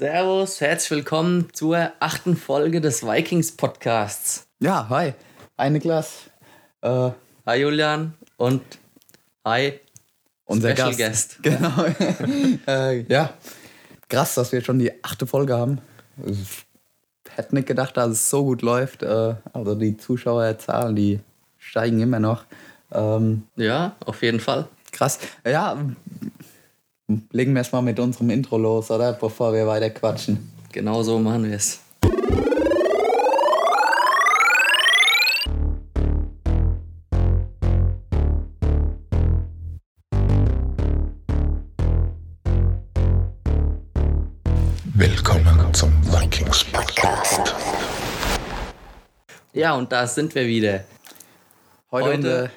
Servus, herzlich willkommen zur achten Folge des Vikings Podcasts. Ja, hi. Hi Niklas. Äh, Hi Julian und hi unser Special Gast. Guest. Genau. äh, ja, krass, dass wir schon die achte Folge haben. Ich hätte nicht gedacht, dass es so gut läuft. Äh, also die Zuschauerzahlen, die steigen immer noch. Ähm, Ja, auf jeden Fall. krass. Ja, legen wir erstmal mit unserem Intro los, oder? Bevor wir weiter quatschen. Genau so machen wir es. Willkommen zum Vikings Podcast. Ja, und da sind wir wieder. Heute,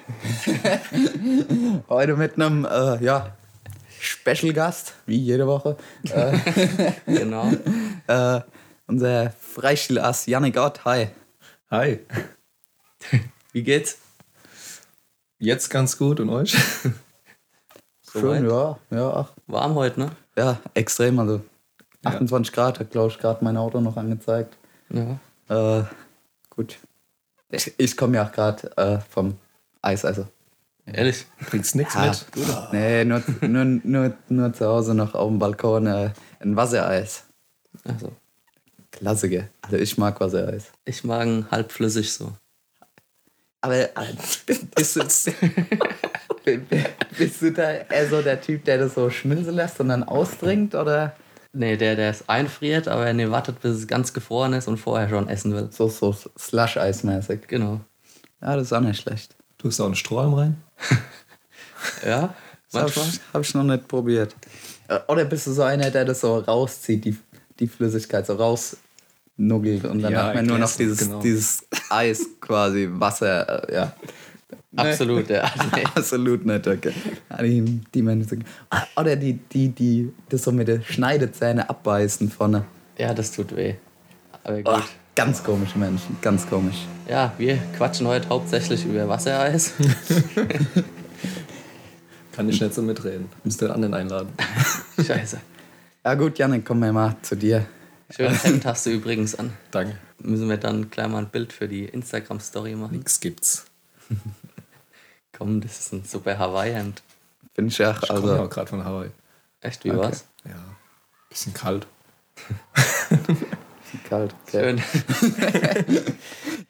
heute mit einem äh, ja, Special Gast, wie jede Woche. Äh, Genau. äh, unser Freistilass Yannick Ott. Hi. Hi, Wie geht's? jetzt ganz gut und euch? Schön, ja. Ja, ach, Warm heute, ne? ja, extrem. Also 28 Grad hat, glaube ich, gerade mein Auto noch angezeigt. Ja. Äh, gut. Ich, ich komme ja auch gerade äh, vom Eis, also. Ehrlich? Bringst nichts Ja, mit? nee, nur, nur, nur, nur zu Hause noch auf dem Balkon äh, ein Wassereis. Also, Klassiker. Also ich mag Wassereis. ich mag ihn halbflüssig so. Aber äh, bist du, bist du da eher so der Typ, der das so schmilzen lässt und dann austrinkt? Oder Nee, der, der es einfriert, aber nee, wartet, bis es ganz gefroren ist und vorher schon essen will. so, so Slush-Eis-mäßig? Genau. Ja, das ist auch nicht schlecht. Tust du auch einen Strohhalm rein? Ja, Das habe manchmal. ich, hab ich noch nicht probiert. Äh, Oder bist du so einer, der das so rauszieht, die, die Flüssigkeit so rausnuggelt und dann Ja, hat man nur noch dieses, genau. dieses Eis quasi, Wasser, äh, ja. Absolut, ja. Nee. Absolut nicht, okay. Ah, Die, Menschen. Ah, Oder die, die, die das so mit den Schneidezähnen abbeißen vorne. Ja, das tut weh. Aber gut. Oh, ganz komische Menschen, ganz komisch. Ja, wir quatschen heute hauptsächlich über Wassereis. Kann ich nicht so mitreden. Müsst ihr den anderen einladen. Scheiße. Ja gut, Janik, kommen wir mal zu dir. Schönes Hemd hast du übrigens an. Danke. Müssen wir dann gleich mal ein Bild für die Instagram-Story machen. Nix gibt's. Komm, das ist ein super Hawaii-Hemd. Finde ich auch, Ich komme ja also auch gerade von Hawaii. Echt, wie Okay. war's? Ja, bisschen kalt. Kalt. Okay. Schön.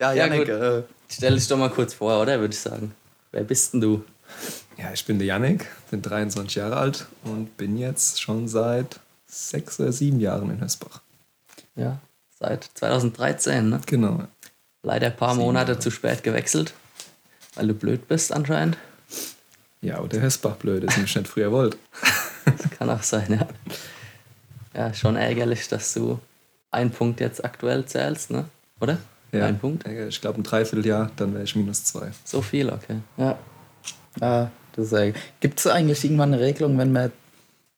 Ja, Ja, Janik, gut. äh, Stell dich doch mal kurz vor, oder? Würde ich sagen. Wer bist denn du? Ja, ich bin der Yannick, bin 23 Jahre alt und bin jetzt schon seit sechs oder sieben Jahren in Hösbach. Ja, seit 2013, ne? Genau. Leider ein paar Sieben Monate Jahre. zu spät gewechselt, weil du blöd bist anscheinend. Ja, oder Hösbach blöd, dass ich mich nicht früher wollte. Das kann auch sein, ja. Ja, schon ärgerlich, dass du einen Punkt jetzt aktuell zählst, ne? Oder? Ja, Ein Punkt? Ich glaube, ein Dreivierteljahr, dann wäre ich minus zwei. So viel, okay. Ja. ja, das ist, Gibt es eigentlich irgendwann eine Regelung, wenn man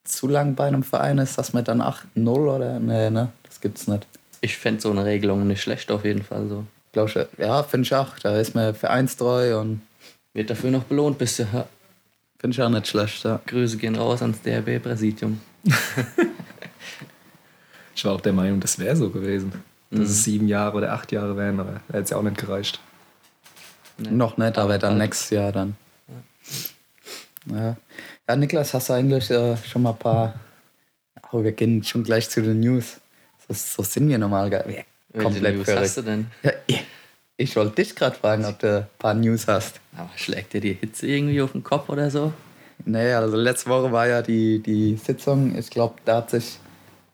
zu lang bei einem Verein ist, dass man dann 8-0 oder? Nee, ne? Das gibt's nicht. Ich fände so eine Regelung nicht schlecht auf jeden Fall so. Glaub ich, ja, finde ich auch. Da ist man vereinstreu und Wird dafür noch belohnt, bist du. Ja. finde ich auch nicht schlecht. Ja. Grüße gehen raus ans DRB-Präsidium. Ich war auch der Meinung, das wäre so gewesen. Dass es sieben Jahre oder acht Jahre wären, aber hätte es ja auch nicht gereicht. Noch nicht, aber dann nächstes Jahr dann. Ja. ja, Niklas, hast du eigentlich äh, schon mal ein paar. Oh, wir gehen schon gleich zu den News. So, so sind wir normal. gell? Wir Welche komplett News hast du denn? Ja, ich- ich wollte dich gerade fragen, ob du ein paar News hast. Aber schlägt dir die Hitze irgendwie auf den Kopf oder so? Nee, also letzte Woche war ja die, die Sitzung. Ich glaube, da hat sich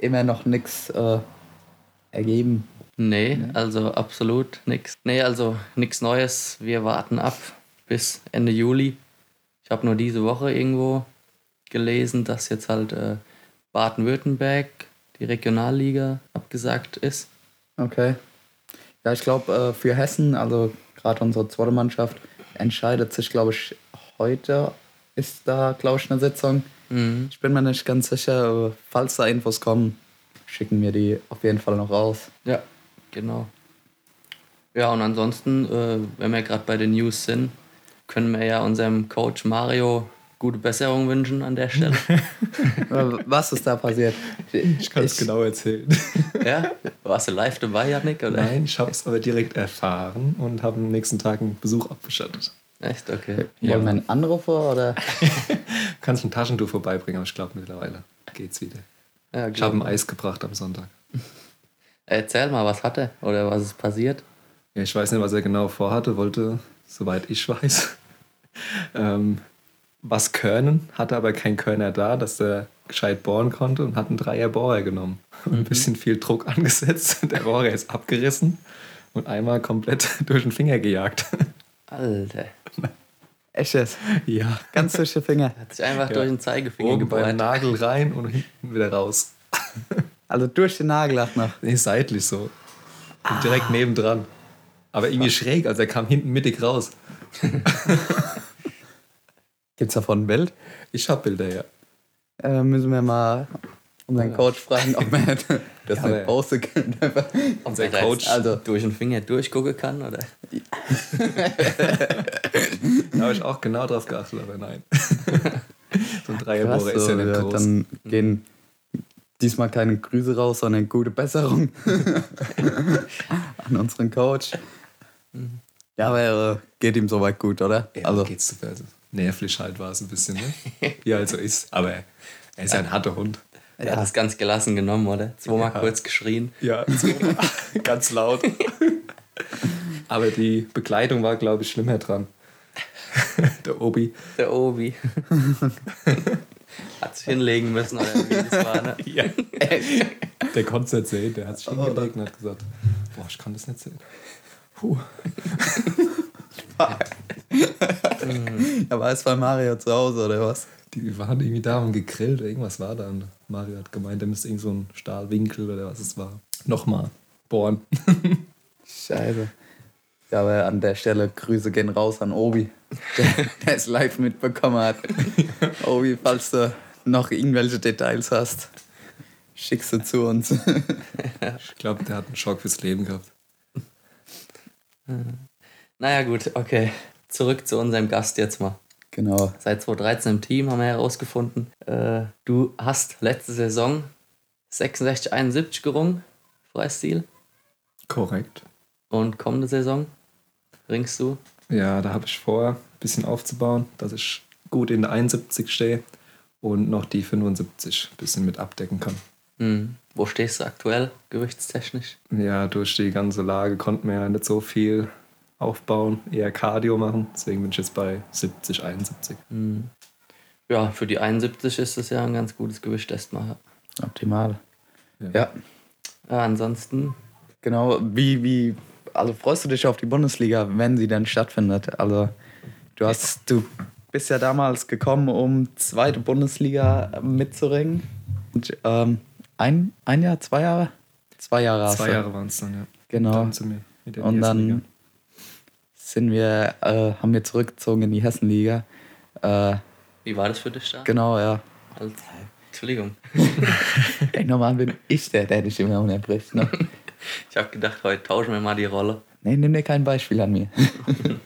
immer noch nichts äh, ergeben. Nee, also absolut nichts. Nee, also nichts Neues. Wir warten ab bis Ende Juli. Ich habe nur diese Woche irgendwo gelesen, dass jetzt halt äh, Baden-Württemberg, die Regionalliga, abgesagt ist. Okay. Ja, ich glaube, äh, für Hessen, also gerade unsere zweite Mannschaft, entscheidet sich, glaube ich, heute ist da, glaube ich, eine Sitzung. Mhm. Ich bin mir nicht ganz sicher, falls da Infos kommen, schicken wir die auf jeden Fall noch raus. Ja, genau. Ja, und ansonsten, äh, wenn wir gerade bei den News sind, können wir ja unserem Coach Mario gute Besserung wünschen an der Stelle. Was ist da passiert? Ich kann es genau erzählen. ja? Warst du live dabei, Janik? Oder? Nein, ich habe es aber direkt erfahren und habe am nächsten Tag einen Besuch abgestattet. Echt? Okay. Wollen wir einen Anrufer oder? Kannst ein Taschentuch vorbeibringen, aber ich glaube mittlerweile geht's wieder. Ja, Ich habe ein Eis gebracht am Sonntag. Erzähl mal, was hat er? Oder was ist passiert? Ja, ich weiß nicht, was er genau vorhatte, wollte, soweit ich weiß, ähm, was körnen, hatte aber kein Körner da, dass er gescheit bohren konnte und hat einen Dreier Bohrer genommen. Und ein bisschen viel Druck angesetzt. Der Bohrer ist abgerissen und einmal komplett durch den Finger gejagt. Alter. Echt jetzt? Ja. Ganz durch die Finger. Hat sich einfach Ja. durch den Zeigefinger Oben beim gebohrt. Nagel rein und hinten wieder raus. Also durch den Nagel auch noch. Nee, seitlich so. Und direkt nebendran. Aber irgendwie schräg, also er kam hinten mittig raus. Gibt's davon ein Bild? Ich hab Bilder, ja. Äh, müssen wir mal unseren Coach fragen, ob wir das Ja, nicht posten können. Unser Ob er Coach, jetzt Also durch den Finger durchgucken kann, oder? Da habe ich auch genau drauf geachtet, aber nein. so ein Dreierbohrer ist so, ja nicht ja, groß. Dann gehen diesmal keine Grüße raus, sondern gute Besserung an unseren Coach. Ja, aber äh, geht ihm soweit gut, oder? Ja, also, geht's super. Also, nervlich halt war es ein bisschen, ne? Wie er also ist. Aber er ist ja ein harter Hund. Er hat es ganz gelassen genommen, oder? Zweimal Ja. kurz geschrien. Ja, ganz laut. Aber die Bekleidung war, glaube ich, schlimmer dran. Der Obi. Der Obi. hat sich hinlegen müssen, oder wie das war, ne? Ja. Der konnte es nicht sehen. Der hat sich hingelegt und hat gesagt, boah, ich kann das nicht sehen. Puh. ja, war es bei Mario zu Hause, oder was? Die waren irgendwie da und gegrillt, irgendwas war da. Und Mario hat gemeint, der müsste irgend so ein Stahlwinkel oder was es war. Nochmal bohren. Scheiße. Ja, aber an der Stelle Grüße gehen raus an Obi, der, der es live mitbekommen hat. Obi, falls du noch irgendwelche Details hast, schick sie zu uns. Ich glaube, der hat einen Schock fürs Leben gehabt. Naja, gut, okay. Zurück zu unserem Gast jetzt mal. genau. Seit 2013 im Team haben wir herausgefunden. Äh, du hast letzte Saison 66, 71 gerungen, Freistil. Korrekt. Und kommende Saison ringst du. Ja, da habe ich vor, ein bisschen aufzubauen, dass ich gut in der 71 stehe und noch die 75 ein bisschen mit abdecken kann. Hm. Wo stehst du aktuell, gewichtstechnisch? Ja, durch die ganze Lage konnten wir ja nicht so viel aufbauen, eher Cardio machen. Deswegen bin ich jetzt bei 70, 71. Hm. Ja, für die 71 ist das ja ein ganz gutes Gewicht erstmal. Optimal. Ja. Ja, Ja, ansonsten, genau. Wie, wie, also freust du dich auf die Bundesliga, wenn sie denn stattfindet? Also, du hast, du bist ja damals gekommen, um zweite Bundesliga mitzuringen. Und, ähm, ein, ein Jahr, zwei Jahre? Zwei Jahre hast Zwei. Jahre waren es dann, ja. Genau. Dann zu mir mit der Und dann sind wir, äh, haben wir zurückgezogen in die Hessenliga. Äh, wie war das für dich da? genau, ja. Als, Entschuldigung. Ey, normal bin ich der, der dich immer unterbricht. Ne? Ich habe gedacht, heute tauschen wir mal die Rolle. Nee, nimm dir kein Beispiel an mir.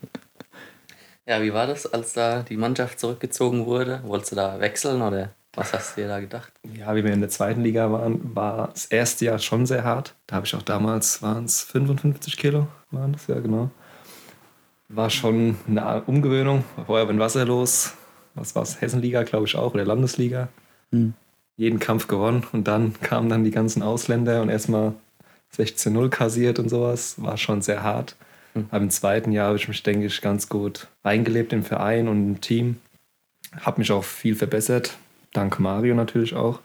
Ja, wie war das, als da die Mannschaft zurückgezogen wurde? Wolltest du da wechseln oder was hast du dir da gedacht? Ja, wie wir in der zweiten Liga waren, war das erste Jahr schon sehr hart. Da habe ich auch damals, waren es 55 Kilo, waren das ja genau. War schon eine Umgewöhnung. Vorher bin Wasser los. Was war es? Hessenliga, glaube ich auch, oder Landesliga. Hm. Jeden Kampf gewonnen und dann kamen dann die ganzen Ausländer und erstmal 16-0 kassiert und sowas. War schon sehr hart. Aber im zweiten Jahr habe ich mich, denke ich, ganz gut eingelebt im Verein und im Team. Habe mich auch viel verbessert. Dank Mario natürlich auch.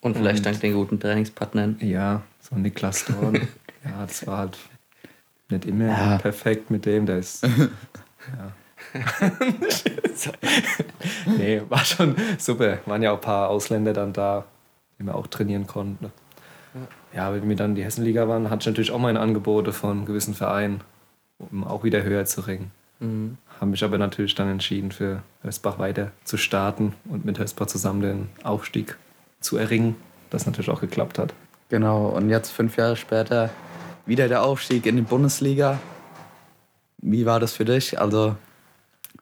Und vielleicht Und- dank den guten Trainingspartnern. Ja, so Niklas Dorn. ja, das war halt nicht immer Ja. perfekt mit dem. Der ist. ja. nee, war schon super. Waren ja auch ein paar Ausländer dann da, die wir auch trainieren konnten. Ja, wenn wir dann in die Hessenliga waren, hatte ich natürlich auch meine Angebote von gewissen Vereinen, um auch wieder höher zu ringen. Mhm. Habe mich aber natürlich dann entschieden, für Hösbach weiter zu starten und mit Hösbach zusammen den Aufstieg zu erringen, das natürlich auch geklappt hat. Genau, und jetzt fünf Jahre später wieder der Aufstieg in die Bundesliga. Wie war das für dich? Also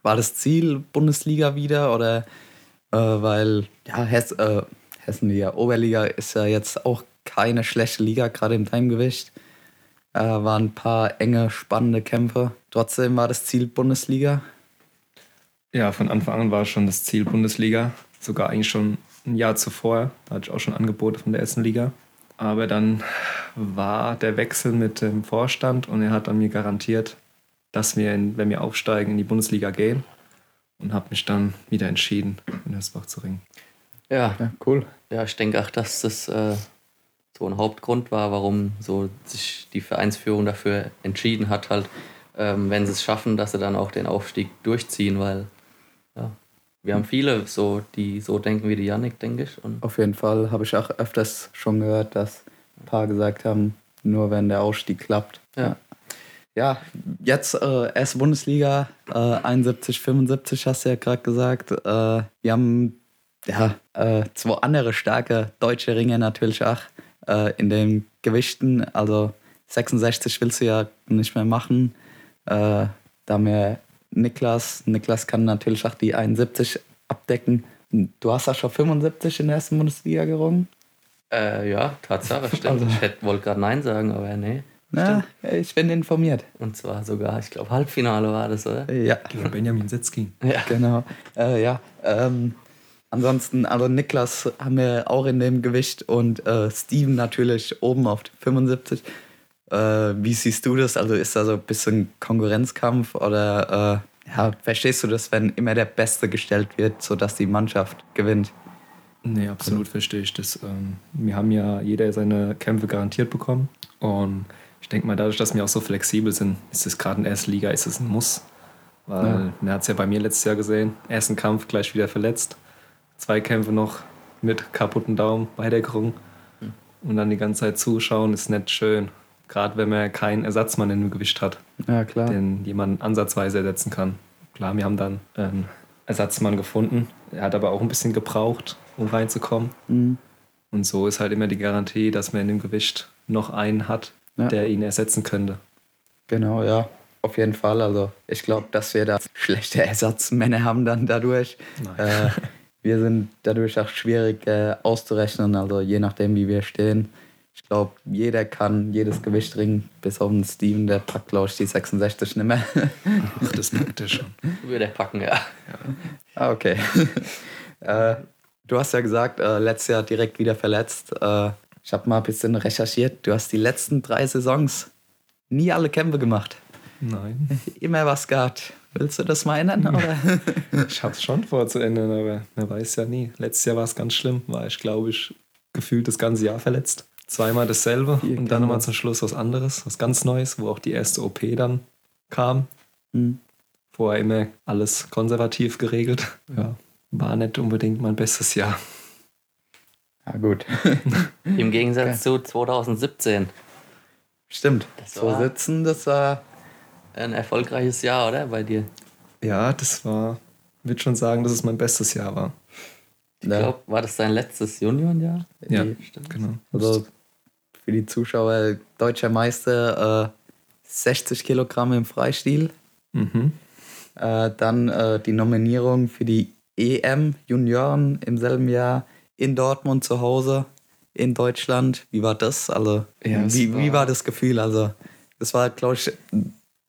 war das Ziel Bundesliga wieder oder äh, weil ja Hess, äh, Hessenliga, Oberliga ist ja jetzt auch keine schlechte Liga, gerade im Heimgewicht. Äh, waren ein paar enge, spannende Kämpfe. Trotzdem war das Ziel Bundesliga. Ja, von Anfang an war schon das Ziel Bundesliga. Sogar eigentlich schon ein Jahr zuvor. Da hatte ich auch schon Angebote von der ersten Liga. Aber dann war der Wechsel mit dem Vorstand und er hat dann mir garantiert, dass wir, in, wenn wir aufsteigen, in die Bundesliga gehen. Und habe mich dann wieder entschieden, in Hösbach zu ringen. Ja, Ja, cool. ja ich denke auch, dass das äh, so ein Hauptgrund war, warum so sich die Vereinsführung dafür entschieden hat, halt, ähm, wenn sie es schaffen, dass sie dann auch den Aufstieg durchziehen, weil ja, wir haben viele so, die so denken wie die Yannick, denke ich. Und Auf jeden Fall habe ich auch öfters schon gehört, dass ein paar gesagt haben, nur wenn der Aufstieg klappt. Ja. Ja, jetzt äh, erste Bundesliga, äh, 71, 75 hast du ja gerade gesagt. Äh, wir haben ja, äh, zwei andere starke deutsche Ringe natürlich auch äh, in den Gewichten. Also 66 willst du ja nicht mehr machen. Äh, da wir Niklas. Niklas kann natürlich auch die 71 abdecken. Du hast ja schon 75 in der ersten Bundesliga gerungen. äh, ja, Tatsache, stimmt. Also- Ich hätte- wollte gerade Nein sagen, aber nee. Na, ich bin informiert. Und zwar sogar, ich glaube, Halbfinale war das, oder? Ja, Gegen Benjamin Setzkin. Ja. genau. Äh, ja, ähm, ansonsten, also Niklas haben wir auch in dem Gewicht und äh, Steven natürlich oben auf 75. Äh, wie siehst du das? Also ist da so ein bisschen Konkurrenzkampf oder äh, ja, verstehst du das, wenn immer der Beste gestellt wird, sodass die Mannschaft gewinnt? Nee, absolut verstehe ich das. Ähm, Wir haben ja jeder seine Kämpfe garantiert bekommen. Und ich denke mal, dadurch, dass wir auch so flexibel sind, ist es gerade in der ersten Liga ist es ein Muss. Weil Ja. man hat es ja bei mir letztes Jahr gesehen. Ersten Kampf gleich wieder verletzt. Zwei Kämpfe noch mit kaputten Daumen weitergerungen. Und dann die ganze Zeit zuschauen ist nicht schön. Gerade wenn man keinen Ersatzmann in dem Gewicht hat, Ja, klar. den jemand ansatzweise ersetzen kann. Klar, wir haben dann einen Ersatzmann gefunden. Er hat aber auch ein bisschen gebraucht, um reinzukommen. Mhm. Und so ist halt immer die Garantie, dass man in dem Gewicht noch einen hat, Ja. der ihn ersetzen könnte. Genau, ja. Auf jeden Fall. Also ich glaube, dass wir da schlechte Ersatzmänner haben dann dadurch. Nein. Äh, wir sind dadurch auch schwierig äh, auszurechnen, also je nachdem, wie wir stehen. Ich glaube, jeder kann jedes Gewicht ringen, bis auf den Steven, der packt, glaube ich, die 66 nicht mehr. Ach, das merkt er schon. Würde er packen, ja. ah, okay. äh, du hast ja gesagt, äh, letztes Jahr direkt wieder verletzt. Äh, ich habe mal ein bisschen recherchiert. Du hast die letzten drei Saisons nie alle Kämpfe gemacht. Nein. Immer was gehabt. Willst du das mal ändern? Oder? Ich hab's schon vor zu ändern, aber man weiß ja nie. Letztes Jahr war es ganz schlimm, war ich, glaube ich, gefühlt das ganze Jahr verletzt. Zweimal dasselbe Hier, und dann nochmal zum Schluss was anderes, was ganz Neues, wo auch die erste OP dann kam. Hm. Vorher immer alles konservativ geregelt. Ja, war nicht unbedingt mein bestes Jahr. Ja, gut. Im Gegensatz zu 2017. Stimmt. Das so war- sitzen, das war. Ein erfolgreiches Jahr, oder? Bei dir. Ja, das war, ich würde schon sagen, dass es mein bestes Jahr war. Ich glaube, war das dein letztes Juniorenjahr? Ja, stimmt. genau. Also für die Zuschauer, deutscher Meister, äh, 60 Kilogramm im Freistil. Mhm. Äh, dann äh, die Nominierung für die EM Junioren im selben Jahr in Dortmund zu Hause in Deutschland. Wie war das? Also, Ja, wie, wie war- war das Gefühl? Also, das war, glaube ich,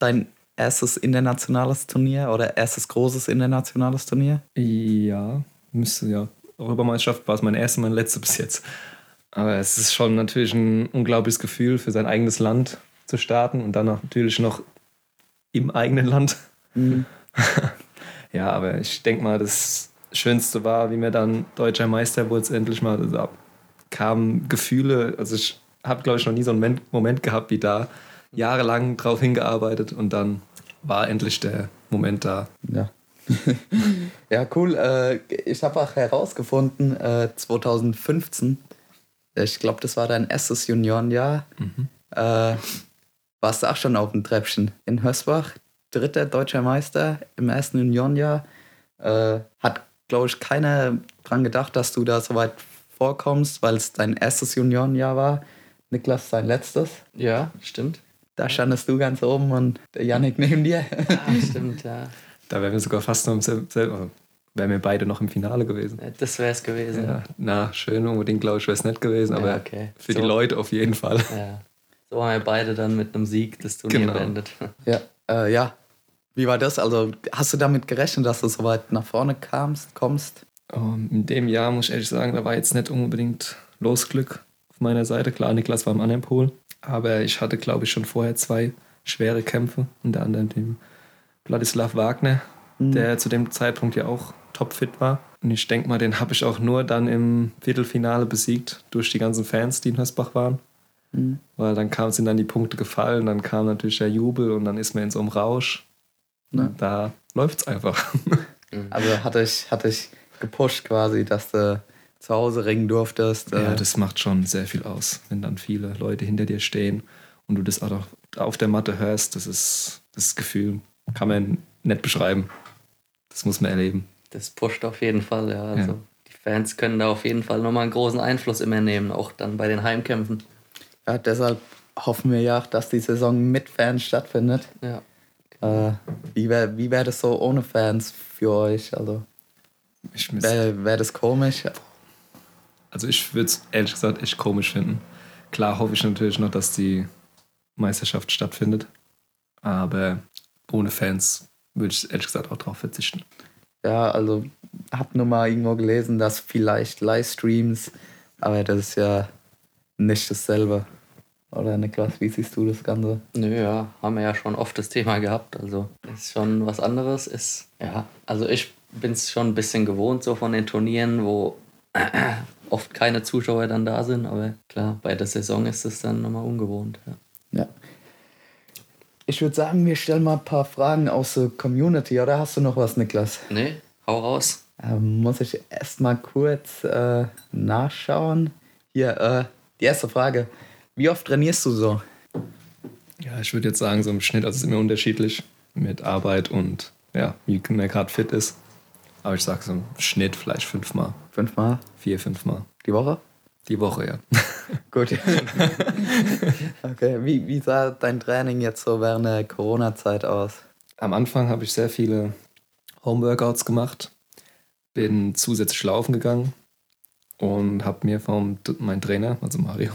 dein erstes internationales Turnier oder erstes großes internationales Turnier. Ja, müsste ja. Europameisterschaft war es mein erstes, mein letztes bis jetzt. Aber es ist schon natürlich ein unglaubliches Gefühl, für sein eigenes Land zu starten und dann natürlich noch im eigenen Land. ja, aber ich denke mal, das Schönste war, wie mir dann deutscher Meister wurde, endlich mal. Also, kamen Gefühle, also ich habe, glaube ich, noch nie so einen Men- Moment gehabt wie da. Jahrelang drauf hingearbeitet und dann war endlich der Moment da. Ja. ja, cool. Äh, ich habe auch herausgefunden, äh, 2015, ich glaube, das war dein erstes Juniorenjahr, äh, warst du auch schon auf dem Treppchen in Hösbach, dritter deutscher Meister im ersten Juniorenjahr. Äh, hat, glaube ich, keiner dran gedacht, dass du da so weit vorkommst, weil es dein erstes Juniorenjahr war. Niklas sein letztes. Ja, stimmt. Da standest du ganz oben und der Yannick neben dir. Ah, stimmt, ja. Da wären wir sogar fast noch im selben, selben wären wir beide noch im Finale gewesen. Ja, Das wäre es gewesen. Ja, na, schön unbedingt, glaube ich, wäre es nicht gewesen, aber Ja, okay. für die So. Leute auf jeden Fall. Ja. So haben wir beide dann mit einem Sieg das Turnier Genau. beendet. Ja, äh, ja. Wie war das? Also, hast du damit gerechnet, dass du so weit nach vorne kamst, kommst? Ähm, in dem Jahr muss ich ehrlich sagen, da war jetzt nicht unbedingt Losglück auf meiner Seite. Klar, Niklas war im anderen Pool, aber ich hatte, glaube ich, schon vorher zwei schwere Kämpfe, unter anderem den Wladislav Wagner, der zu dem Zeitpunkt ja auch topfit war. Und ich denke mal, den habe ich auch nur dann im Viertelfinale besiegt durch die ganzen Fans, die in Hösbach waren. Weil dann kam, sind dann die Punkte gefallen, dann kam natürlich der Jubel und dann ist man in so einem Rausch. Ja. Da läuft es einfach. Also, hatte ich, hatte ich gepusht quasi, dass du zu Hause ringen durftest. Ja, äh, das macht schon sehr viel aus, wenn dann viele Leute hinter dir stehen und du das auch noch auf der Matte hörst. Das ist das Gefühl, kann man nicht beschreiben. Das muss man erleben. Das pusht auf jeden Fall, ja. Also Ja. die Fans können da auf jeden Fall nochmal einen großen Einfluss immer nehmen, auch dann bei den Heimkämpfen. ja, deshalb hoffen wir ja, dass die Saison mit Fans stattfindet. Ja. Äh, wie wäre wie wär das so ohne Fans für euch? Also, wäre wär das komisch? Also ich würde es ehrlich gesagt echt komisch finden. Klar hoffe ich natürlich noch, dass die Meisterschaft stattfindet. Aber ohne Fans würde ich ehrlich gesagt auch darauf verzichten. Ja, also hab nur mal irgendwo gelesen, dass vielleicht Livestreams, aber das ist ja nicht dasselbe. Oder Niklas, wie siehst du das Ganze? Nö, ja, haben wir ja schon oft das Thema gehabt. Also ist schon was anderes. Ist, ja, also ich bin es schon ein bisschen gewohnt, so von den Turnieren, wo oft keine Zuschauer dann da sind. Aber klar, bei der Saison ist es dann nochmal ungewohnt. Ja. Ja. Ich würde sagen, wir stellen mal ein paar Fragen aus der Community. Oder hast du noch was, Niklas? Nee, hau raus. Ähm, muss ich erst mal kurz äh, nachschauen. Hier, äh, die erste Frage. Wie oft trainierst du so? Ja, ich würde jetzt sagen, so im Schnitt, also es ist immer unterschiedlich mit Arbeit und ja, wie man gerade fit ist. Aber ich sage so im Schnitt vielleicht fünfmal, Fünfmal vier, fünfmal. die Woche? Die Woche, ja. Gut. okay, wie, wie sah dein Training jetzt so während der Corona-Zeit aus? Am Anfang habe ich sehr viele Homeworkouts gemacht, bin zusätzlich laufen gegangen und habe mir vom mein Trainer, also Mario,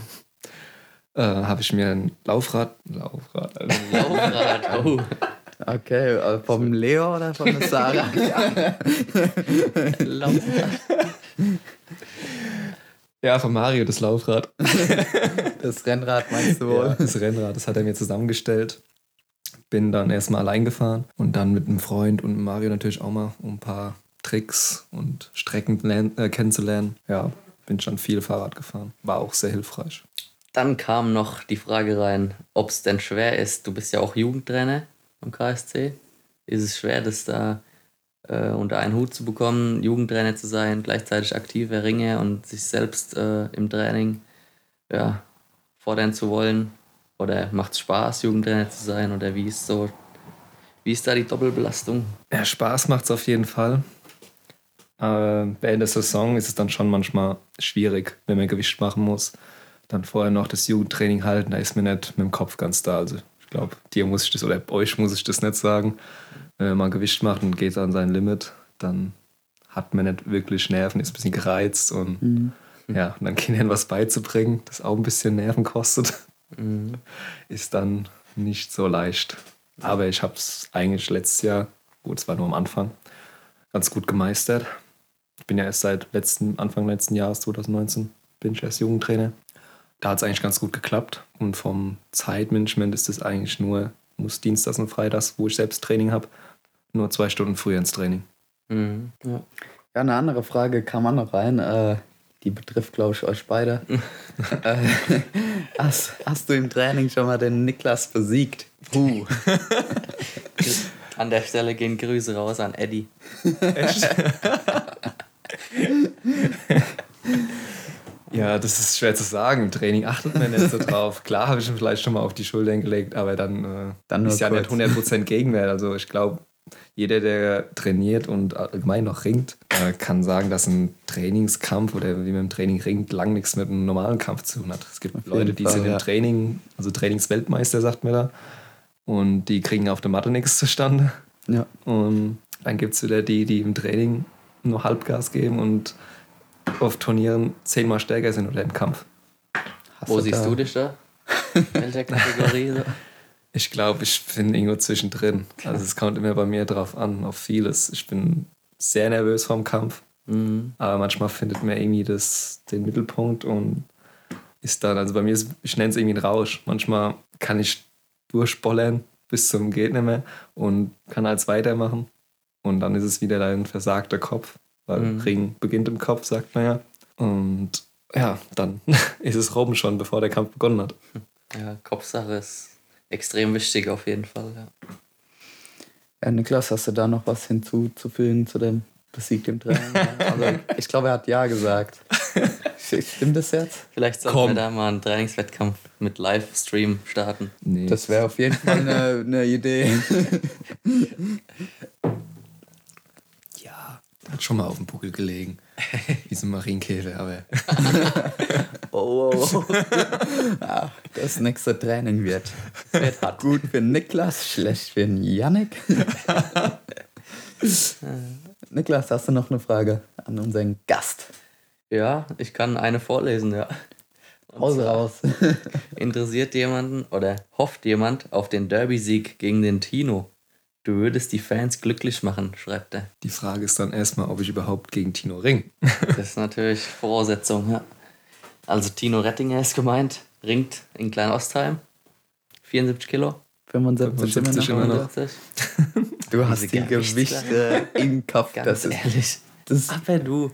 äh, habe ich mir ein Laufrad, Laufrad, also Laufrad, oh. Okay, äh, vom Leo oder von der Sarah? Laufrad. ja, von Mario das Laufrad. Das Rennrad meinst du Ja, wohl? das Rennrad, das hat er mir zusammengestellt. Bin dann erstmal allein gefahren und dann mit einem Freund und Mario natürlich auch mal, um ein paar Tricks und Strecken äh, kennenzulernen. Ja, bin schon viel Fahrrad gefahren. War auch sehr hilfreich. Dann kam noch die Frage rein, ob es denn schwer ist. Du bist ja auch Jugendtrainer am KSC. Ist es schwer, das da äh, unter einen Hut zu bekommen, Jugendtrainer zu sein, gleichzeitig aktiver Ringer und sich selbst äh, im Training ja, fordern zu wollen? Oder macht es Spaß, Jugendtrainer zu sein? Oder wie ist so, wie ist da die Doppelbelastung? Ja, Spaß macht es auf jeden Fall. Äh, während der Saison ist es dann schon manchmal schwierig, wenn man Gewicht machen muss. Dann vorher noch das Jugendtraining halten, da ist mir nicht mit dem Kopf ganz da. Also ich glaube, dir muss ich das oder euch muss ich das nicht sagen. Wenn man Gewicht macht und geht an sein Limit, dann hat man nicht wirklich Nerven, ist ein bisschen gereizt und ja, und dann Kindern was beizubringen, das auch ein bisschen Nerven kostet, ist dann nicht so leicht. Aber ich habe es eigentlich letztes Jahr, gut, es war nur am Anfang, ganz gut gemeistert. Ich bin ja erst seit letzten, Anfang letzten Jahres, 2019, bin ich erst Jugendtrainer. Da hat es eigentlich ganz gut geklappt. Und vom Zeitmanagement ist es eigentlich nur, muss Dienstags und Freitags, wo ich selbst Training habe, nur zwei Stunden früher ins Training. Mhm. Ja. Ja, eine andere Frage kam auch noch rein. Äh, die betrifft, glaube ich, euch beide. äh, hast, hast du im Training schon mal den Niklas besiegt? Puh. An der Stelle gehen Grüße raus an Eddie. Ja, das ist schwer zu sagen. Im Training achtet man nicht so drauf. Klar habe ich ihn vielleicht schon mal auf die Schultern gelegt, aber dann, äh, Dann ist ja kurz. nicht 100% Gegenwert. Also ich glaube, jeder, der trainiert und allgemein noch ringt, äh, kann sagen, dass ein Trainingskampf oder wie man im Training ringt, lang nichts mit einem normalen Kampf zu tun hat. Es gibt Leute, die Fall, sind ja. im Training, also Trainingsweltmeister, sagt man da, und die kriegen auf der Matte nichts zustande. Ja. Und Dann gibt es wieder die, die im Training nur Halbgas geben und auf Turnieren zehnmal stärker sind oder im Kampf. Wo du siehst da- du dich da? In welcher Kategorie? So? Ich glaube, ich bin irgendwo zwischendrin. Also es kommt immer bei mir drauf an, auf vieles. Ich bin sehr nervös vorm Kampf, Mhm. aber manchmal findet man irgendwie das, den Mittelpunkt und ist dann, also bei mir ist, ich nenne es irgendwie einen Rausch. Manchmal kann ich durchbollern bis zum geht nicht mehr und kann als weitermachen. Und dann ist es wieder ein versagter Kopf, weil Mhm. Ring beginnt im Kopf, sagt man ja. Und ja, dann ist es rum schon, bevor der Kampf begonnen hat. Ja, Kopfsache ist extrem wichtig auf jeden Fall. Ja. Ja, Niklas, hast du da noch was hinzuzufügen zu dem besiegten Training? also, ich glaube, er hat Ja gesagt. Stimmt das jetzt? Vielleicht sollten Komm. wir da mal einen Trainingswettkampf mit Livestream starten. Nee. Das wäre auf jeden Fall eine, eine Idee. Hat schon mal auf dem Buckel gelegen. Wie so ein Marienkäfer, aber Oh, oh, oh. Ah, das nächste Training wird, wird hart. Gut für Niklas, schlecht für Yannick. Niklas, hast du noch eine Frage an unseren Gast? Ja, ich kann eine vorlesen, ja. Zwar, raus. Interessiert jemanden oder hofft jemand auf den Derby-Sieg gegen den Tino? Du würdest die Fans glücklich machen, schreibt er. die Frage ist dann erstmal, ob ich überhaupt gegen Tino ring. Das ist natürlich Voraussetzung, ja. Also Tino Rettinger ist gemeint, ringt in Kleinostheim. 74 Kilo. 75 immer 75 noch. immer noch. 75. Du hast die Gewichte im Kopf. Ganz Das ist, ehrlich. das Aber du,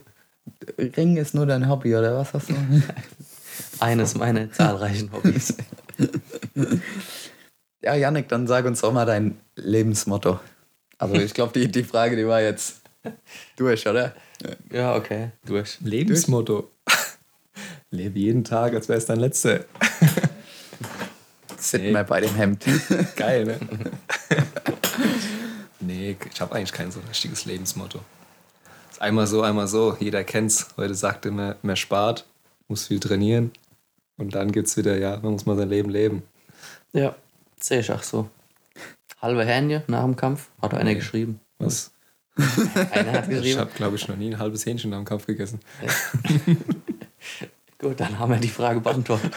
Ring ist nur dein Hobby, oder was hast du? eines meiner zahlreichen Hobbys. Ja, Yannick, dann sag uns doch mal dein Lebensmotto. Also ich glaube, die, die Frage, die war jetzt durch, oder? Ja, okay, durch. Lebensmotto. Lebe jeden Tag, als wäre es dein letzter. Sit Nee. mal bei dem Hemd. Geil, ne? nee, ich habe eigentlich kein so richtiges Lebensmotto. Ist einmal so, einmal so. Jeder kennt's. Heute sagt immer, mehr spart, muss viel trainieren. Und dann gibt's wieder, ja, man muss mal sein Leben leben. Ja, sehe ich auch so. Halbe Hähnchen nach dem Kampf, hat einer Nee. geschrieben. Was? Einer hat Ich geschrieben. habe, glaube ich, noch nie ein halbes Hähnchen am Kampf gegessen. Gut, dann haben wir die Frage beantwortet.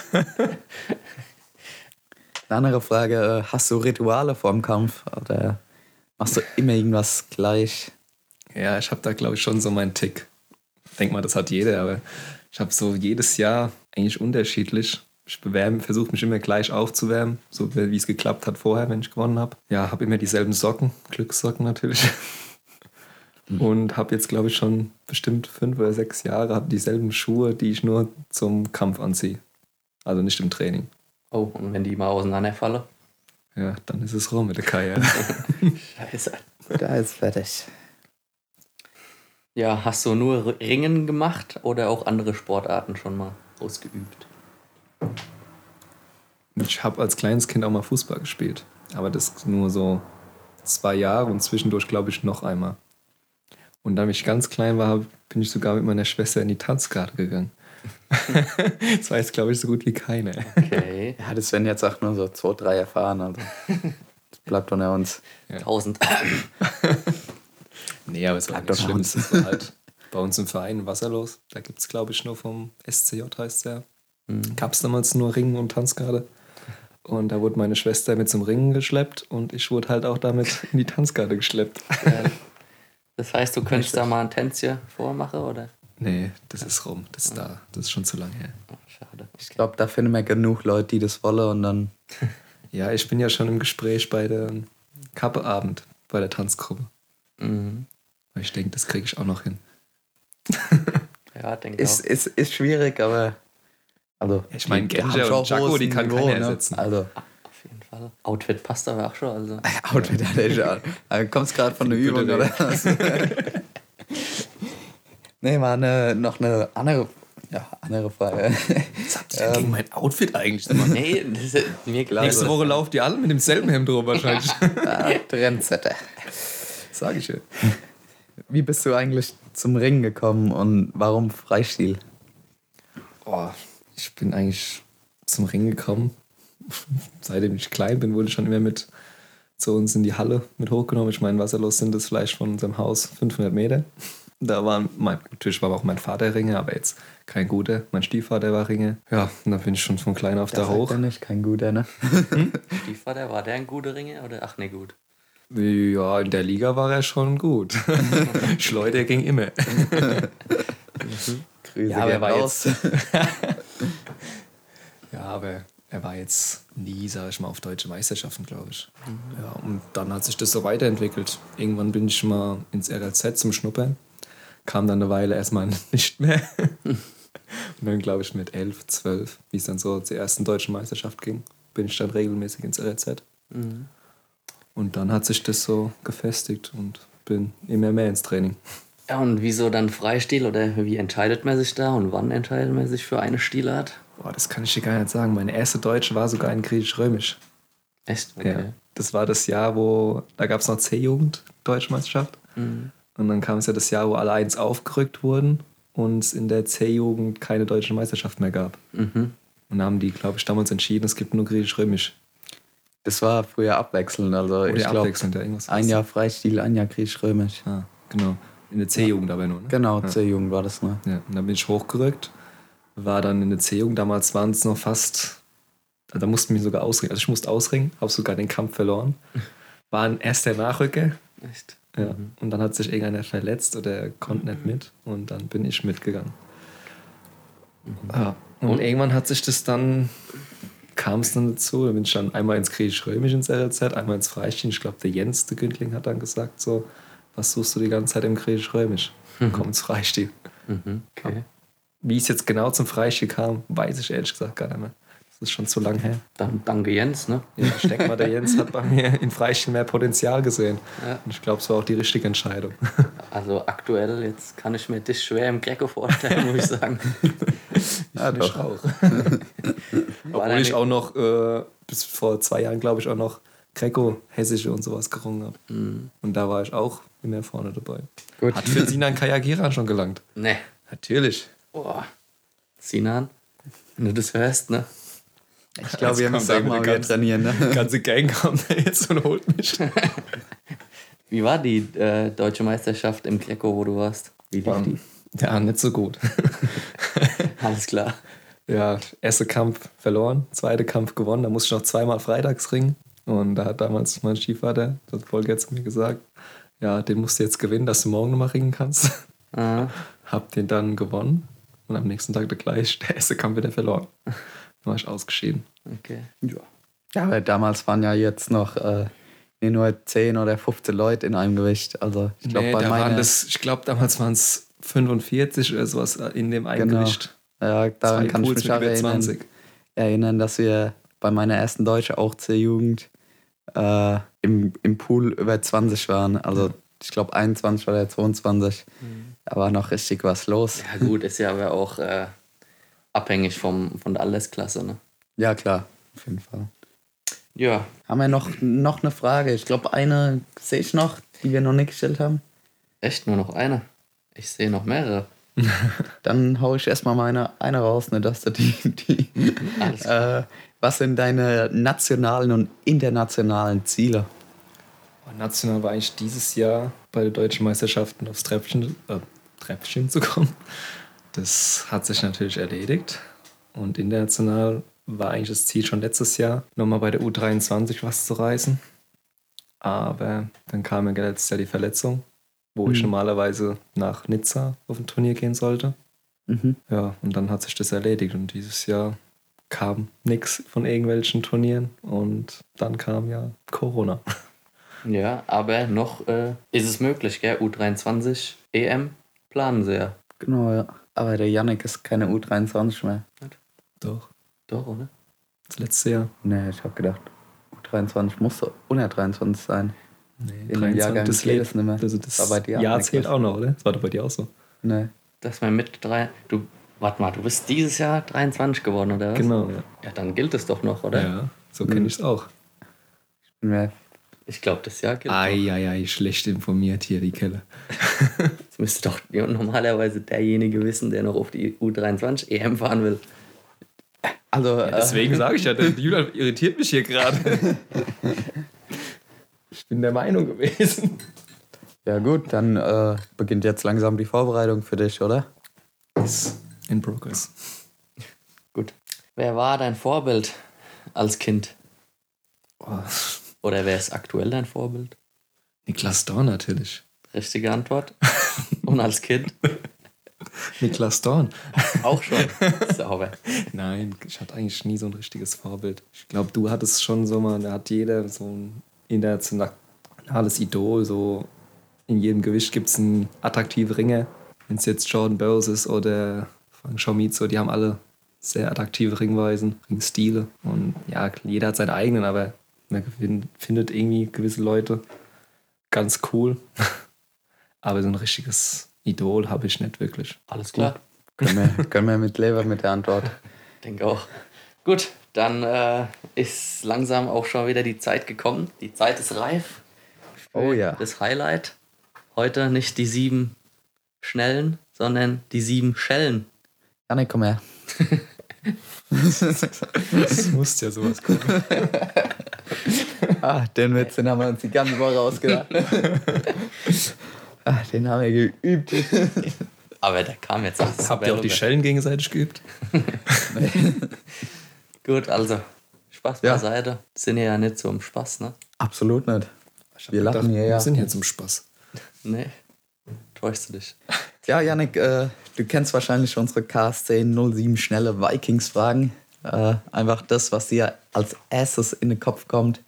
Eine andere Frage, äh, hast du Rituale vorm Kampf? Oder machst du immer irgendwas gleich? Ja, ich habe da, glaube ich, schon so meinen Tick. Ich denke mal, das hat jeder, aber ich habe so jedes Jahr eigentlich unterschiedlich. Ich bewerbe, versuche mich immer gleich aufzuwärmen, so wie es geklappt hat vorher, wenn ich gewonnen habe. Ja, habe immer dieselben Socken, Glückssocken natürlich. Und habe jetzt, glaube ich, schon bestimmt fünf oder sechs Jahre habe dieselben Schuhe, die ich nur zum Kampf anziehe. Also nicht im Training. Oh, und wenn die mal auseinanderfallen? Ja, dann ist es rum mit der Kaya. Scheiße. Da ist fertig. Ja, hast du nur Ringen gemacht oder auch andere Sportarten schon mal ausgeübt? Ich habe als kleines Kind auch mal Fußball gespielt. Aber das nur so zwei Jahre und zwischendurch, glaube ich, noch einmal. Und da ich ganz klein war, bin ich sogar mit meiner Schwester in die Tanzgarde gegangen. das weiß, glaube ich, so gut wie keiner. Okay. Ja, das werden jetzt auch nur so zwei, drei erfahren. Also. Das bleibt unter uns. 1000. Nee, aber es war doch Schlimmes. Es war halt bei uns im Verein Wasserlos. Da gibt es, glaube ich, nur vom SCJ heißt der. Gab es damals nur Ringen und Tanzgarde. Und da wurde meine Schwester mit zum Ringen geschleppt und ich wurde halt auch damit in die Tanzgarde geschleppt. Das heißt, du könntest da mal ein Tänzchen vormachen, oder? Nee, das ist rum. Das ist da. Das ist schon zu lange her. Oh, schade. Ich glaube, da finden wir genug Leute, die das wollen und dann. Ja, ich bin ja schon im Gespräch bei der Kappeabend, bei der Tanzgruppe. Mhm. Ich denke, das kriege ich auch noch hin. Ja, denke Ist, auch. ist, ist schwierig, aber. Also, Ich meine, die Genja und Jaco, die kann Niveau, keiner ne? ersetzen. Also, Auf jeden Fall. Outfit passt aber auch schon. Also. Outfit hat er schon. Also, kommst gerade von der Übung, oder was? nee, mal eine, noch eine andere, ja, andere Frage. Was habt ihr denn gegen mein Outfit eigentlich gemacht? Nee, das ist mir klar. Nächste Woche lauft ihr alle mit demselben Hemd rum wahrscheinlich. Ah, Trendsetter. Sag ich ja. Wie bist du eigentlich zum Ringen gekommen und warum Freistil? Oh, ich bin eigentlich zum Ring gekommen. Seitdem ich klein bin, wurde ich schon immer mit zu uns in die Halle mit hochgenommen. Ich meine, wasserlos sind das vielleicht von unserem Haus 500 Meter. Da war mein, natürlich war auch mein Vater Ringe, aber jetzt kein guter. Mein Stiefvater war Ringe. Ja, und dann bin ich schon von klein auf da sagt hoch. er nicht, kein guter, ne? Stiefvater, war der ein guter Ringe? Oder ach ne, gut. Ja, in der Liga war er schon gut. Schleuder ging immer. Grüße Ja, aber er war raus. Ja, aber er war jetzt nie, sag ich mal, auf deutsche Meisterschaften, glaube ich. Ja, und dann hat sich das so weiterentwickelt. Irgendwann bin ich mal ins RLZ zum Schnuppern. Kam dann eine Weile erstmal nicht mehr. und dann, glaube ich, mit 11, 12, wie es dann so zur ersten deutschen Meisterschaft ging, bin ich dann regelmäßig ins RLZ. Und dann hat sich das so gefestigt und bin immer mehr ins Training. Ja, und wieso dann Freistil oder wie entscheidet man sich da und wann entscheidet man sich für eine Stilart? Boah, das kann ich dir gar nicht sagen. Meine erste Deutsche war sogar in Griechisch-Römisch. Echt? Okay. Ja. Das war das Jahr, wo, da gab es noch C-Jugend, Deutschmeisterschaft. Und dann kam es ja das Jahr, wo alle eins aufgerückt wurden und es in der C-Jugend keine deutsche Meisterschaft mehr gab. Mhm. Und dann haben die, glaube ich, damals entschieden, es gibt nur Griechisch-Römisch. Das war früher abwechselnd. Also ich Oder glaube, abwechselnd, ja, irgendwas. ein Jahr Freistil, ein Jahr griechisch-römisch. Ah, genau. In der C-Jugend aber nur, ne? Genau, C-Jugend war das, ne? Ja, und dann bin ich hochgerückt, war dann in der C-Jugend, damals waren es noch fast, da mussten wir sogar ausringen, also ich musste ausringen, habe sogar den Kampf verloren, war ein erster Nachrücker, Echt? ja. und dann hat sich irgendeiner verletzt oder konnte nicht mit und dann bin ich mitgegangen. Ja. Und, Und? irgendwann hat sich das dann, kam es dann dazu, da bin ich dann einmal ins Griechisch-Römisch ins RLZ, einmal ins Freistil, ich glaube der Jens, der Gündling, hat dann gesagt so, was suchst du die ganze Zeit im Griechisch-Römisch? Komm ins Freistil. Mhm. Okay. Wie es jetzt genau zum Freistil kam, weiß ich ehrlich gesagt gar nicht mehr. Das ist schon zu lang her. Dann danke Jens, ne? Ja, ich denke mal, der Jens hat bei mir in Freistil mehr Potenzial gesehen. Ja. Und ich glaube, es war auch die richtige Entscheidung. Also aktuell, jetzt kann ich mir dich schwer im Greco vorstellen, muss ich sagen. Ja, Ich doch. auch. Obwohl ich auch noch äh, bis vor zwei Jahren, glaube ich, auch noch Greco, Hessische und sowas gerungen habe. Und da war ich auch immer vorne dabei. Gut. Hat für Sinan Kayagiran schon gelangt. Ne. Natürlich. Boah. Sinan, wenn du das hörst, ne? Ich glaube, wir müssen mal wieder ganze- trainieren, ne? Die ganze Gang kommt da jetzt und holt mich. Wie war die äh, deutsche Meisterschaft im Greco, wo du warst? Wie lief die? Ja, nicht so gut. Alles klar. Ja, erster Kampf verloren, zweiter Kampf gewonnen. Da musste ich noch zweimal freitags ringen. Und da hat damals mein Stiefvater, das Volker zu mir gesagt, ja, den musst du jetzt gewinnen, dass du morgen nochmal ringen kannst. Ah, Hab den dann gewonnen und am nächsten Tag der gleich der erste Kampf wieder verloren. Dann war ich ausgeschieden. okay. Ja, aber damals waren ja jetzt noch äh, nur 10 oder 15 Leute in einem Gewicht. Also ich glaube, Nee, bei da waren meiner. das, ich glaube, damals waren es 45 oder sowas in dem einen Genau. Gewicht. ja, daran Zwei kann ich Pools mich mit auch erinnern, 20. erinnern, dass wir bei meiner ersten Deutsche, auch C-Jugend, äh, im, im Pool über 20 waren. Also ich glaube 21 oder 22. Da war noch richtig was los. Ja gut, ist ja aber auch äh, abhängig vom, von der Altersklasse, ne? Ja, klar, auf jeden Fall. Ja, Haben wir noch, noch eine Frage? Ich glaube, eine sehe ich noch, die wir noch nicht gestellt haben. echt nur noch eine. Ich sehe noch mehrere. Dann hau ich erstmal meine eine raus, ne, dass du die. die Alles äh, was sind deine nationalen und internationalen Ziele? National war eigentlich dieses Jahr bei den deutschen Meisterschaften aufs Treppchen, äh, Treppchen zu kommen. Das hat sich natürlich erledigt. Und international war eigentlich das Ziel schon letztes Jahr, nochmal bei der U23 was zu reißen. Aber dann kam mir letztes Jahr die Verletzung, wo ich Mhm. normalerweise nach Nizza auf ein Turnier gehen sollte. Mhm. Ja, und dann hat sich das erledigt. Und dieses Jahr kam nichts von irgendwelchen Turnieren. Und dann kam ja Corona. Ja, aber noch äh, ist es möglich, gell? U23 EM planen sie ja. Genau, ja. Aber der Yannick ist keine U23 mehr. Doch, Doch, oder? das letzte Jahr. Ne, ich habe gedacht, U23 muss unter 23 sein. Nee, In dem Jahrgang das, Jahr, es nicht mehr. also das auch Jahr zählt auch noch, oder? Das war doch bei dir auch so. Ne. Dass man mit drei. Du, warte mal, du bist dieses Jahr 23 geworden, oder was? Genau, ja. Ja, dann gilt es doch noch, oder? Ja, so kenne ich es auch. Bin mir- Ich glaube, das Jahr gilt noch. Eieiei, schlecht informiert hier, die Kelle. Das müsste doch ja, normalerweise derjenige wissen, der noch auf die U23 EM fahren will. Also, Deswegen sage ich ja, der Julian irritiert mich hier gerade. bin der Meinung gewesen. Ja gut, dann äh, beginnt jetzt langsam die Vorbereitung für dich, oder? Ist in progress. Gut. Wer war dein Vorbild als Kind? Oh, Oder wer ist aktuell dein Vorbild? Niklas Dorn natürlich. Richtige Antwort. Und als Kind? Niklas Dorn. Auch schon. Sauber. Nein, ich hatte eigentlich nie so ein richtiges Vorbild. Ich glaube, du hattest schon so mal, da hat jeder so ein internationales Idol, so in jedem Gewicht gibt es einen attraktiven Ringer. Wenn es jetzt Jordan Burroughs ist oder Frank Schaumizo, die haben alle sehr attraktive Ringweisen, Ringstile. Und ja, jeder hat seinen eigenen, aber man findet irgendwie gewisse Leute ganz cool. aber so ein richtiges Idol habe ich nicht wirklich. Alles klar. Können wir, können wir mit Leber mit der Antwort. Denke auch. Gut, dann äh, ist langsam auch schon wieder die Zeit gekommen. Die Zeit ist reif. Oh ja. Das Highlight. Heute nicht die sieben Schnellen, sondern die sieben Schellen. Janik, komm her. Es muss ja sowas kommen. Ah, den Witz, den haben wir uns die ganze Woche ausgedacht. ah, den haben wir geübt. Aber der kam jetzt. aus Habt ihr auch die Schellen? Gegenseitig geübt? Gut, also Spaß Ja. beiseite. Sind ja nicht so im Spaß, ne? Absolut nicht. Wir lachen hier, ja. Wir sind hier zum Spaß. Nee. Täuschst du dich? Ja, Janik, äh, du kennst wahrscheinlich unsere KSC 07 schnelle Vikings-Fragen. Äh, einfach das, was dir als erstes in den Kopf kommt,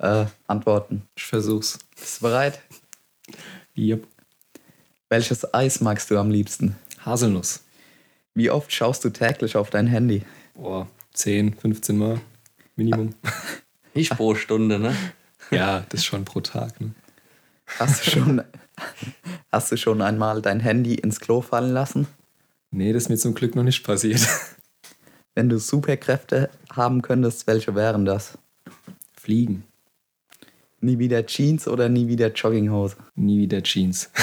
äh, antworten. Ich versuch's. Bist du bereit? Yep. Welches Eis magst du am liebsten? Haselnuss. Wie oft schaust du täglich auf dein Handy? Boah, 10, 15 Mal Minimum. Nicht pro Stunde, ne? ja, das ist schon pro Tag. Ne? Hast du schon, hast du schon einmal dein Handy ins Klo fallen lassen? Nee, das ist mir zum Glück noch nicht passiert. Wenn du Superkräfte haben könntest, welche wären das? Fliegen. Nie wieder Jeans oder nie wieder Jogginghose? Nie wieder Jeans.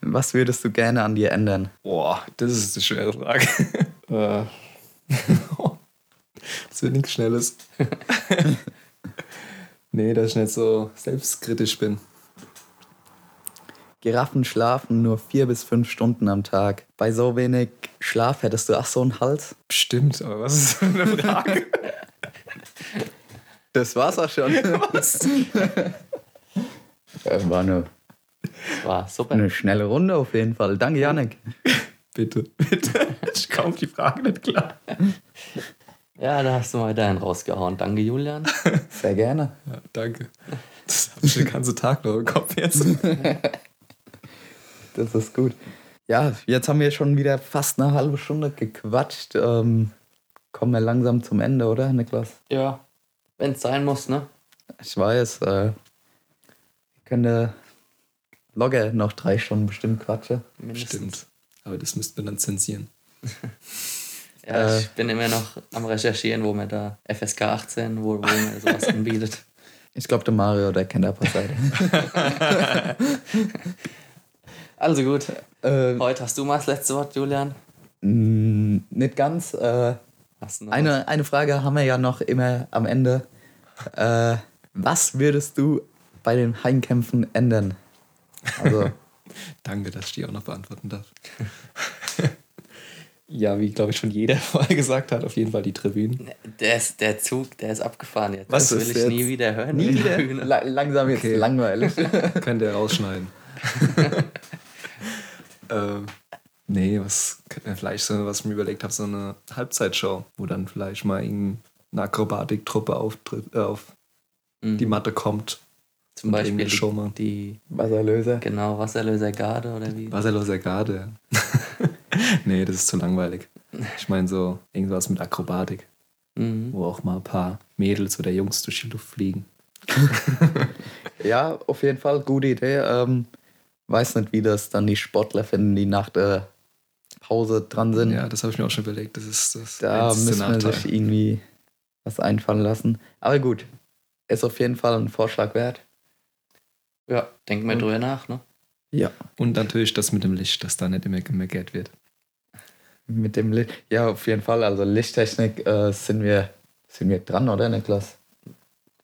Was würdest du gerne an dir ändern? Boah, das ist eine schwere Frage. Äh. das wird nichts Schnelles. nee, dass ich nicht so selbstkritisch bin. Giraffen schlafen nur vier bis fünf Stunden am Tag. Bei so wenig Schlaf hättest du auch so einen Hals? Stimmt, aber was ist für eine Frage? Das war's auch schon. was? Äh, War eine, War super. eine schnelle Runde auf jeden Fall. Danke, Janik. Bitte, bitte. Ich komme auf die Frage nicht klar. Ja, da hast du mal deinen rausgehauen. Danke, Julian. Sehr gerne. Ja, danke. Das habe ich den ganzen Tag noch im Kopf jetzt. Das ist gut. Ja, jetzt haben wir schon wieder fast eine halbe Stunde gequatscht. Ähm, kommen wir langsam zum Ende, oder, Niklas? Ja, wenn es sein muss, ne? Ich weiß, äh, ich könnte locker noch drei Stunden bestimmt quatschen. Mindestens. Stimmt. Aber das müsste man dann zensieren. Ja, Äh. ich bin immer noch am Recherchieren, wo man da FSK 18, wo, wo man sowas anbietet. Ich glaube, der Mario, der kennt ein paar Seiten. Also gut. äh, Heute hast du mal das letzte Wort, Julian. mh, nicht ganz. Äh, Hast du noch eine, eine Frage haben wir ja noch immer am Ende. Äh, was würdest du bei den Heimkämpfen ändern? Also, Danke, dass ich die auch noch beantworten darf. ja, wie glaube ich schon jeder vorher gesagt hat, auf jeden Fall die Tribünen. was? Der, ist, der Zug, der ist abgefahren jetzt. Was das will ich jetzt? nie wieder hören. nie wieder. La langsam jetzt Okay. langweilig. Könnt ihr rausschneiden. Ähm, nee, was könnte man vielleicht so, was ich mir überlegt habe, so eine Halbzeitshow, wo dann vielleicht mal irgendeine Akrobatiktruppe auftritt, äh, auf Mhm. die Matte kommt. Zum Beispiel irgendeine Show machen. die, die Wasserlöser. genau, Wasserlöser Garde oder wie? Wasserloser Garde. nee, das ist zu langweilig. Ich meine so irgendwas mit Akrobatik, Mhm. wo auch mal ein paar Mädels oder Jungs durch die Luft fliegen. Ja, auf jeden Fall, gute Idee. Ähm, weiß nicht, wie das dann die Sportler finden, die nach der Pause dran sind. Ja, das habe ich mir auch schon überlegt. Das ist das da müssen wir Nachteil. sich irgendwie was einfallen lassen. Aber gut, ist auf jeden Fall ein Vorschlag wert. Ja, denk mal drüber nach, ne? Ja. Und natürlich das mit dem Licht, dass da nicht immer gemeckert wird. Mit dem Licht. Ja, auf jeden Fall. Also Lichttechnik äh, sind wir sind wir dran, oder Niklas?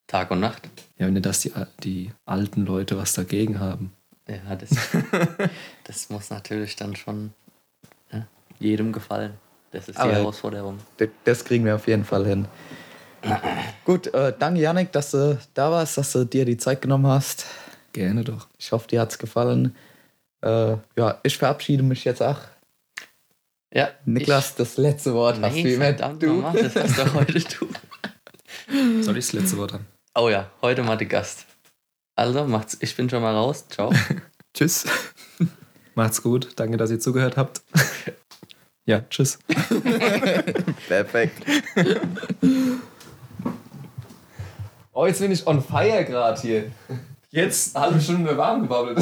Tag und Nacht. Ja, wenn das die, die alten Leute was dagegen haben. Ja, das, das muss natürlich dann schon ja, jedem gefallen. Das ist die Aber- Herausforderung. Das kriegen wir auf jeden Fall hin. Gut, äh, danke Janik, dass du da warst, dass du dir die Zeit genommen hast. Gerne doch. Ich hoffe, dir hat es gefallen. Äh, ja, ich verabschiede mich jetzt auch. Ja, Niklas, das letzte Wort ich, hast nee, du immer verdammt du. nochmal, das hast du heute du. Soll ich das letzte Wort haben? Oh ja, heute mal die Gast. Also, macht's, ich bin schon mal raus. Ciao. Tschüss. Macht's gut. Danke, dass ihr zugehört habt. Ja, tschüss. Perfekt. Oh, jetzt bin ich on fire gerade hier. Jetzt halbe Stunde warm gebabbelt.